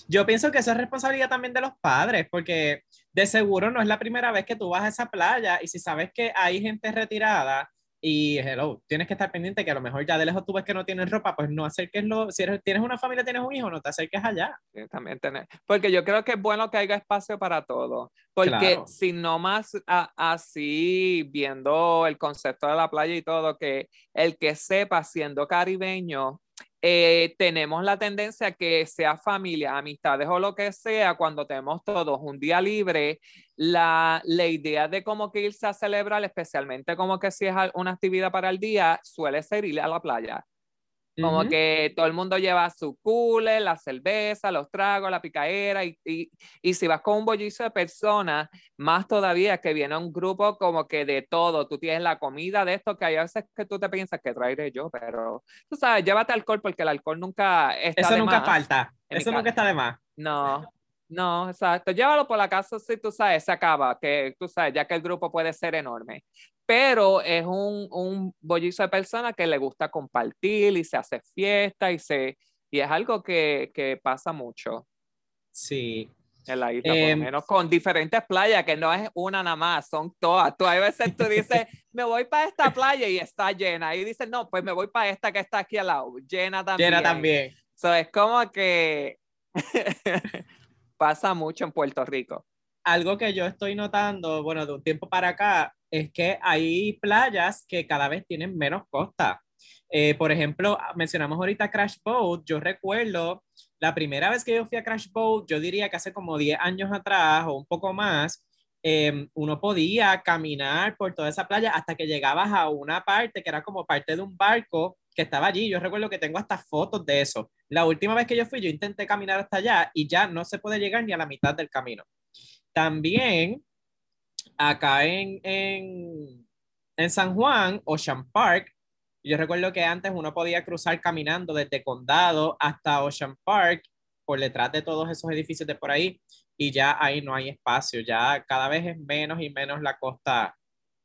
Yo pienso que eso es responsabilidad también de los padres, porque de seguro no es la primera vez que tú vas a esa playa y si sabes que hay gente retirada y hello, tienes que estar pendiente que a lo mejor ya de lejos tú ves que no tienen ropa, pues no acerqueslo. Si eres, tienes una familia, tienes un hijo, no te acerques allá. Sí, también tener, porque yo creo que es bueno que haya espacio para todo, porque Claro. si no más a- así viendo el concepto de la playa y todo, que el que sepa siendo caribeño, eh, tenemos la tendencia que sea familia, amistades o lo que sea, cuando tenemos todos un día libre, la, la idea de como que irse a celebrar, especialmente como que si es una actividad para el día, suele ser ir a la playa. Como que todo el mundo lleva su cooler, la cerveza, los tragos, la picaera, y, y, y si vas con un bollizo de personas, más todavía que viene un grupo como que de todo. Tú tienes la comida de esto que hay a veces que tú te piensas que traeré yo, pero tú sabes, llévate alcohol porque el alcohol nunca está Eso de nunca más. falta. Eso nunca está de más. No, no, exacto. Llévalo por la casa si tú sabes, se acaba, que tú sabes, ya que el grupo puede ser enorme. Pero es un, un bollizo de personas que le gusta compartir y se hace fiesta y, se, y es algo que, que pasa mucho Sí. en la isla, por Em, lo menos con diferentes playas, que no es una nada más, son todas. Tú a veces tú dices, me voy para esta playa y está llena. Y dices, no, pues me voy para esta que está aquí al lado, llena también. Llena también. So, es como que pasa mucho en Puerto Rico. Algo que yo estoy notando, bueno, de un tiempo para acá, es que hay playas que cada vez tienen menos costa. Eh, por ejemplo, mencionamos ahorita Crash Boat. Yo recuerdo la primera vez que yo fui a Crash Boat, yo diría que hace como 10 años atrás o un poco más, eh, uno podía caminar por toda esa playa hasta que llegabas a una parte que era como parte de un barco que estaba allí. Yo recuerdo que tengo hasta fotos de eso. La última vez que yo fui, yo intenté caminar hasta allá y ya no se puede llegar ni a la mitad del camino. También acá en, en, en San Juan, Ocean Park, yo recuerdo que antes uno podía cruzar caminando desde Condado hasta Ocean Park por detrás de todos esos edificios de por ahí y ya ahí no hay espacio, ya cada vez es menos y menos la costa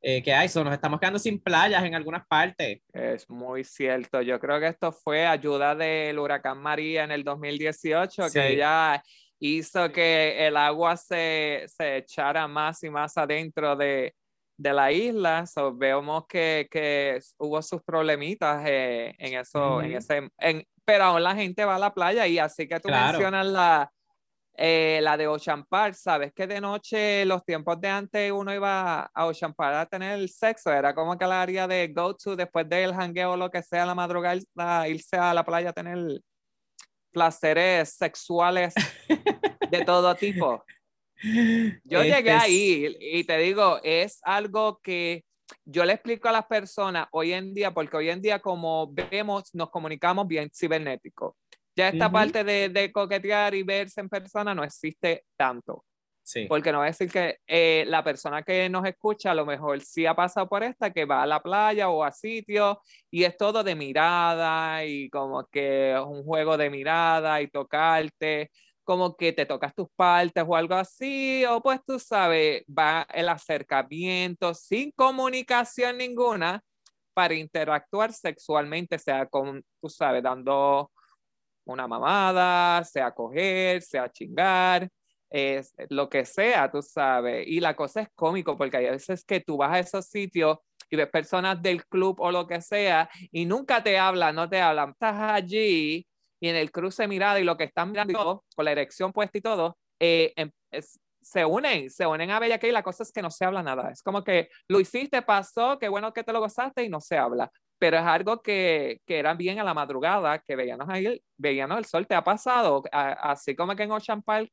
eh, que hay, so, nos estamos quedando sin playas en algunas partes. Es muy cierto. Yo creo que esto fue ayuda del huracán María en el 2018, Sí. que ya hizo que el agua se, se echara más y más adentro de, de la isla. So, vemos que, que hubo sus problemitas eh, en eso, en Ujú. ese, en, pero aún la gente va a la playa y así que tú Claro. mencionas la, eh, la de Ocean Park, sabes que de noche, los tiempos de antes, uno iba a Ocean Park a tener sexo, era como que la área de go to después del jangueo o lo que sea, la madrugada, irse a la playa a tener placeres sexuales de todo tipo. Yo Este llegué es- ahí y te digo, es algo que yo le explico a las personas hoy en día, porque hoy en día como vemos, nos comunicamos bien cibernético. Ya esta Ujú. parte de, de coquetear y verse en persona no existe tanto, Porque no va a decir que eh, la persona que nos escucha a lo mejor sí ha pasado por esta, que va a la playa o a sitios y es todo de mirada y como que es un juego de mirada y tocarte como que te tocas tus partes o algo así, o pues tú sabes, va el acercamiento sin comunicación ninguna para interactuar sexualmente, sea con, tú sabes, dando una mamada, sea coger, sea chingar, es, lo que sea, tú sabes. Y la cosa es cómico porque hay veces que tú vas a esos sitios y ves personas del club o lo que sea y nunca te hablan, no te hablan, estás allí y en el cruce mirada y lo que están mirando con la erección puesta y todo, eh, em- se unen, se unen a Bella que la cosa es que no se habla nada. Es como que lo hiciste, pasó, qué bueno que te lo gozaste y no se habla. Pero es algo que, que era bien a la madrugada, que veíamos ahí, veíamos el sol. ¿Te ha pasado? A- así como que en Ocean Park.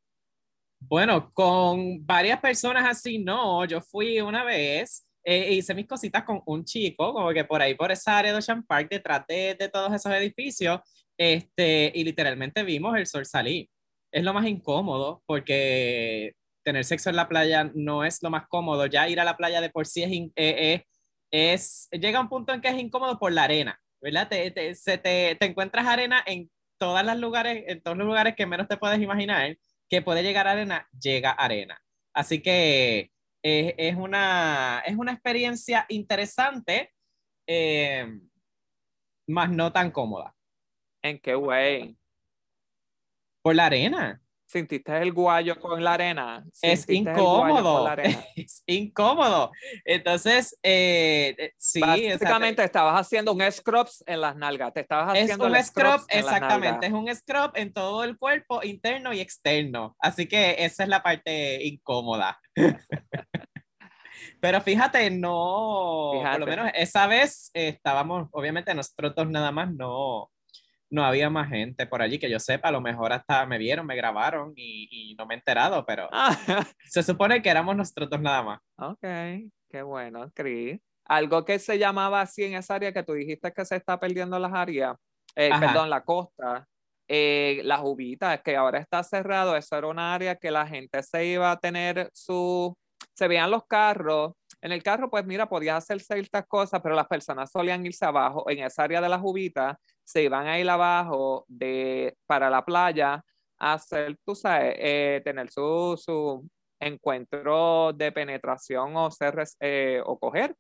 Bueno, con varias personas así, no. Yo fui una vez, eh, e hice mis cositas con un chico, como que por ahí, por esa área de Ocean Park, detrás de, de todos esos edificios, este, y literalmente vimos el sol salir. Es lo más incómodo porque tener sexo en la playa no es lo más cómodo. Ya ir a la playa de por sí es, eh, eh, es llega un punto en que es incómodo por la arena, ¿verdad? Te, te- se te, te encuentras arena en todas las lugares, en todos los lugares que menos te puedes imaginar, que puede llegar arena, llega arena. Así que es, una, es una experiencia interesante, eh, más no tan cómoda. ¿En qué way? Por la arena. ¿Sintiste el guayo con la arena? Es ¿Sintiste el guayo con incómodo. la arena? Es incómodo. Entonces, eh, eh, sí. o sea, Básicamente estabas haciendo un scrubs en las nalgas. Te estabas es haciendo un el scrub, las exactamente, es un scrub en todo el cuerpo, interno y externo. Así que esa es la parte incómoda. Pero fíjate, no, por Fíjate. lo menos esa vez eh, estábamos, obviamente nosotros dos nada más, no, no había más gente por allí que yo sepa, a lo mejor hasta me vieron, me grabaron y, y no me he enterado, pero se supone que éramos nosotros dos nada más. ok, qué bueno, Chris. Algo que se llamaba así en esa área que tú dijiste que se está perdiendo las áreas, eh, perdón, la costa, eh, las ubitas, que ahora está cerrado, eso era una área que la gente se iba a tener su, se veían los carros, en el carro pues mira, podías hacer ciertas cosas, pero las personas solían irse abajo, en esa área de las ubitas, se iban a ir abajo de, para la playa a hacer, tú sabes, eh, tener su, su encuentro de penetración o ser eh, o coger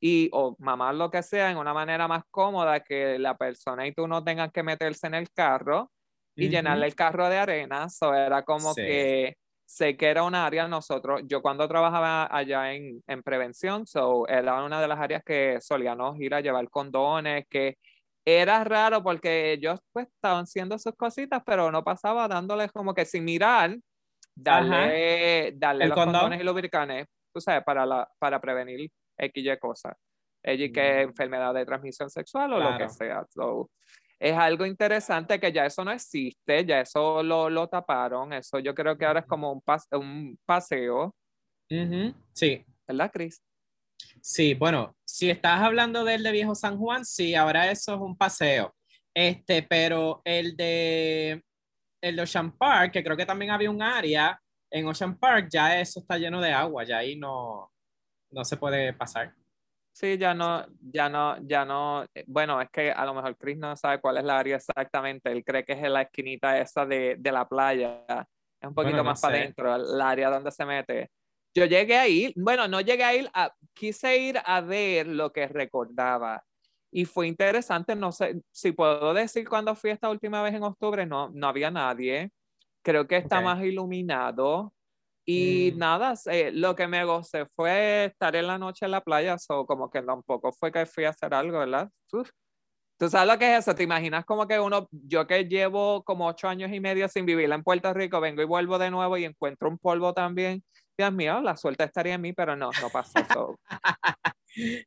y o mamar lo que sea en una manera más cómoda que la persona y tú no tengan que meterse en el carro y Ujú. llenarle el carro de arena. Eso era como Sí. que sé que era un área nosotros, yo cuando trabajaba allá en, en prevención, so, era una de las áreas que solíamos ir a llevar condones, que era raro porque ellos pues estaban haciendo sus cositas, pero no pasaba dándoles como que sin mirar, darle, darle El los condón. condones y lubricantes, tú sabes, para, la, para prevenir X y cosas. X que Mm. enfermedad de transmisión sexual o lo que Claro. sea. So, es algo interesante que ya eso no existe, ya eso lo, lo taparon, eso yo creo que ahora es como un, pas- un paseo, Ujú, Sí, ¿verdad, Chris? Sí, bueno, si estás hablando del de Viejo San Juan, sí, ahora eso es un paseo. Este, pero el de el de Ocean Park, que creo que también había un área en Ocean Park, ya eso está lleno de agua, ya ahí no, no se puede pasar. Sí, ya no, ya no, ya no, eh, bueno, es que a lo mejor Chris no sabe cuál es la área exactamente, él cree que es en la esquinita esa de, de la playa, es un poquito Bueno, no más para sé. adentro, el área donde se mete. Yo llegué a ir, bueno, no llegué a ir, a- quise ir a ver lo que recordaba y fue interesante, no sé si puedo decir cuando fui esta última vez en octubre, no, no había nadie, creo que está más iluminado. Y Mm. nada, eh, lo que me gocé fue estar en la noche en la playa, so como que tampoco fue que fui a hacer algo, ¿verdad? Uf. ¿Tú sabes lo que es eso? ¿Te imaginas como que uno, yo que llevo como ocho años y medio sin vivir en Puerto Rico, vengo y vuelvo de nuevo y encuentro un polvo también? Dios mío, la suerte estaría en mí, pero no, no pasó. so.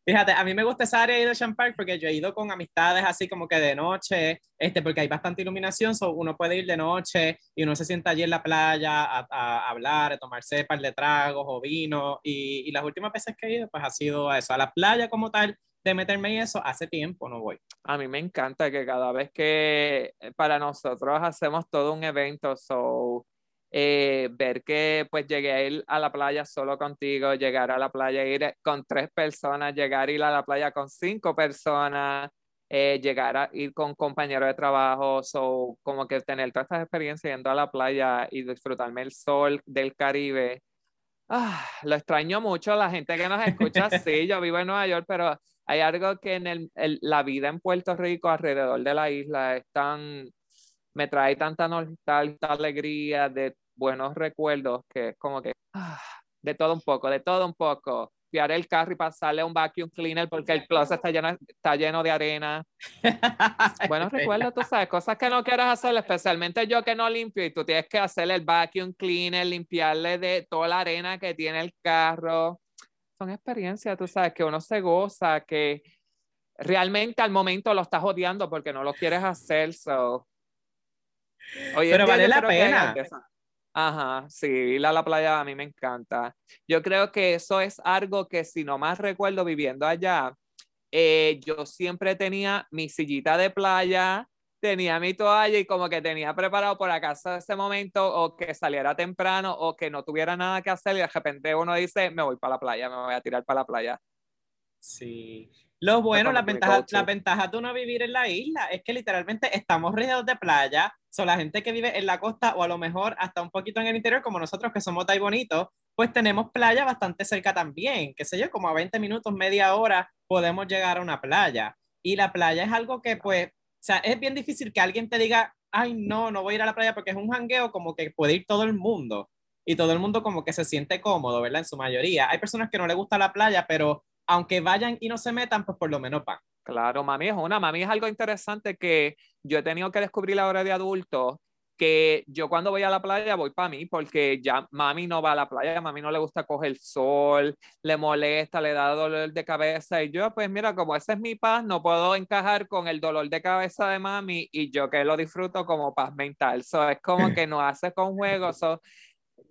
Fíjate, a mí me gusta esa área de Ocean Park porque yo he ido con amistades así como que de noche, este, porque hay bastante iluminación, so uno puede ir de noche y uno se sienta allí en la playa a, a hablar, a tomarse par de tragos o vino. Y, y las últimas veces que he ido, pues ha sido a eso, a la playa como tal, de meterme en eso, hace tiempo no voy. A mí me encanta que cada vez que eh, para nosotros hacemos todo un evento, so, eh, ver que pues llegué a ir a la playa solo contigo, llegar a la playa, ir con tres personas, llegar a ir a la playa con cinco personas, eh, llegar a ir con compañeros de trabajo, so, como que tener todas estas experiencias yendo a la playa y disfrutarme el sol del Caribe. Ah, lo extraño mucho, la gente que nos escucha, sí, yo vivo en Nueva York, pero hay algo que en el, el- la vida en Puerto Rico, alrededor de la isla, es tan, me trae tanta nostalgia, alegría, de buenos recuerdos, que es como que, ah, de todo un poco, de todo un poco. Fiar el carro y pasarle un vacuum cleaner porque el closet está lleno, está lleno de arena. Buenos recuerdos, tú sabes, cosas que no quieras hacer, especialmente yo que no limpio y tú tienes que hacerle el vacuum cleaner, limpiarle de toda la arena que tiene el carro. Son experiencias, tú sabes, que uno se goza, que realmente al momento lo estás odiando porque no lo quieres hacer. So. Hoy en Pero vale la que Ajá, sí, ir a la playa a mí me encanta. Yo creo que eso es algo que si no más recuerdo viviendo allá, eh, yo siempre tenía mi sillita de playa, tenía mi toalla y como que tenía preparado por acaso ese momento o que saliera temprano o que no tuviera nada que hacer y de repente uno dice, me voy para la playa, me voy a tirar para la playa. Sí. Lo bueno, como la que mi ventaja, go-to. la ventaja de uno vivir en la isla es que literalmente estamos rodeados de playa. Son la gente que vive en la costa o a lo mejor hasta un poquito en el interior, como nosotros que somos tan bonitos, pues tenemos playa bastante cerca también. Qué sé yo, como a 20 minutos, media hora, podemos llegar a una playa. Y la playa es algo que, pues, o sea, es bien difícil que alguien te diga, ay, no, no voy a ir a la playa porque es un jangueo como que puede ir todo el mundo. Y todo el mundo como que se siente cómodo, ¿verdad? En su mayoría. Hay personas que no les gusta la playa, pero aunque vayan y no se metan, pues por lo menos van. Claro, mami es una, mami es algo interesante que yo he tenido que descubrir ahora de adulto, que yo cuando voy a la playa voy para mí, porque ya mami no va a la playa, mami no le gusta coger sol, le molesta, le da dolor de cabeza, y yo pues mira, como esa es mi paz, no puedo encajar con el dolor de cabeza de mami, y yo que lo disfruto como paz mental, so, es como que no hace con juegos, so,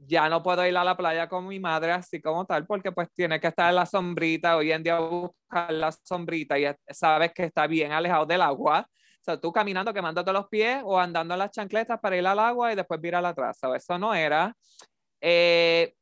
ya no puedo ir a la playa con mi madre así como tal, porque pues tiene que estar en la sombrita, hoy en día buscar la sombrita y sabes que está bien alejado del agua. O sea, tú caminando, quemándote los pies o andando en las chancletas para ir al agua y después virar atrás. So, eso no era. Eh,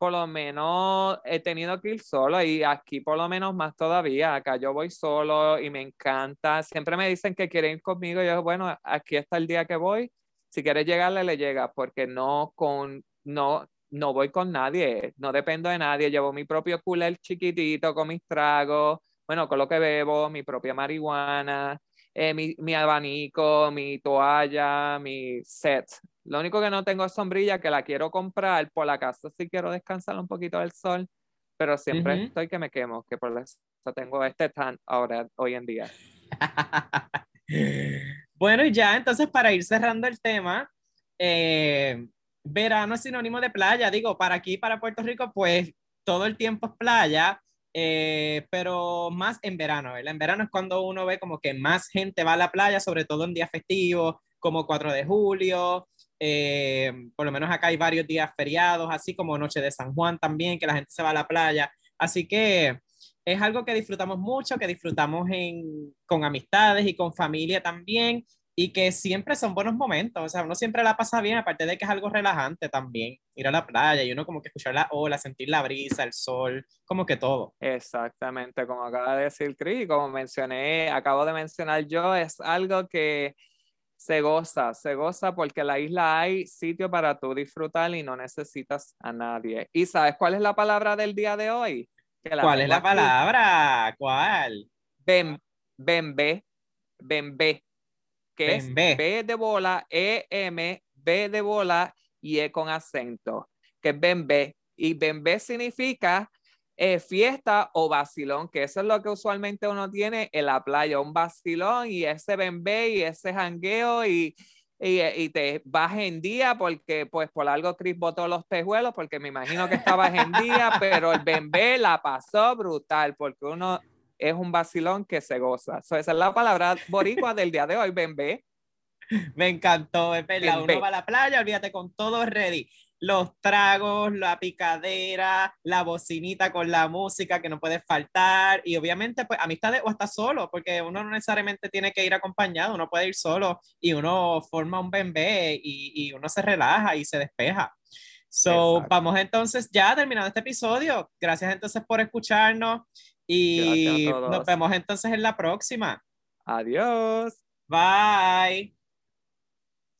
por lo menos he tenido que ir solo y aquí por lo menos más todavía. Acá yo voy solo y me encanta. Siempre me dicen que quieren ir conmigo. Yo, bueno, aquí está el día que voy. Si quieres llegarle, le llega, porque no con, no, no voy con nadie, no dependo de nadie, llevo mi propio cooler chiquitito con mis tragos, bueno, con lo que bebo, mi propia marihuana, eh, mi, mi abanico, mi toalla, mi set. Lo único que no tengo es sombrilla que la quiero comprar por la casa si quiero descansar un poquito del sol, pero siempre Ujú. estoy que me quemo, que por eso tengo este tan ahora, hoy en día. Bueno, y ya, entonces para ir cerrando el tema, eh, verano es sinónimo de playa. Digo, para aquí, para Puerto Rico, pues todo el tiempo es playa, eh, pero más en verano, ¿verdad? En verano es cuando uno ve como que más gente va a la playa, sobre todo en días festivos, como 4 de julio. eh, por lo menos acá hay varios días feriados, así como Noche de San Juan también, que la gente se va a la playa. Así que es algo que disfrutamos mucho, que disfrutamos en, con amistades y con familia también, y que siempre son buenos momentos, o sea, uno siempre la pasa bien, aparte de que es algo relajante también, ir a la playa y uno como que escuchar la ola, sentir la brisa, el sol, como que todo. Exactamente, como acaba de decir Cris, como mencioné, acabo de mencionar yo, es algo que se goza, se goza porque en la isla hay sitio para tú disfrutar y no necesitas a nadie. ¿Y sabes cuál es la palabra del día de hoy? ¿Cuál es la aquí. palabra? ¿Cuál? Bem, bembé, bembé, que es. B de bola, E, M, B de bola y E con acento, que es bembé. Y bembé significa eh, fiesta o vacilón, que eso es lo que usualmente uno tiene en la playa, un vacilón y ese bembé y ese jangueo y, y, y te vas en día porque pues por algo Chris botó los tejuelos porque me imagino que estabas en día, pero el bembé la pasó brutal porque uno es un vacilón que se goza. So, esa es la palabra boricua del día de hoy, bembé. Me encantó, es verdad. Bembé. Uno va a la playa, olvídate con todo ready. Los tragos, la picadera, la bocinita con la música que no puede faltar. Y obviamente, pues, amistades o hasta solo, porque uno no necesariamente tiene que ir acompañado, uno puede ir solo y uno forma un bembé y, y uno se relaja y se despeja. So, Exacto. vamos entonces ya terminando este episodio. Gracias entonces por escucharnos y nos vemos entonces en la próxima. Adiós. Bye.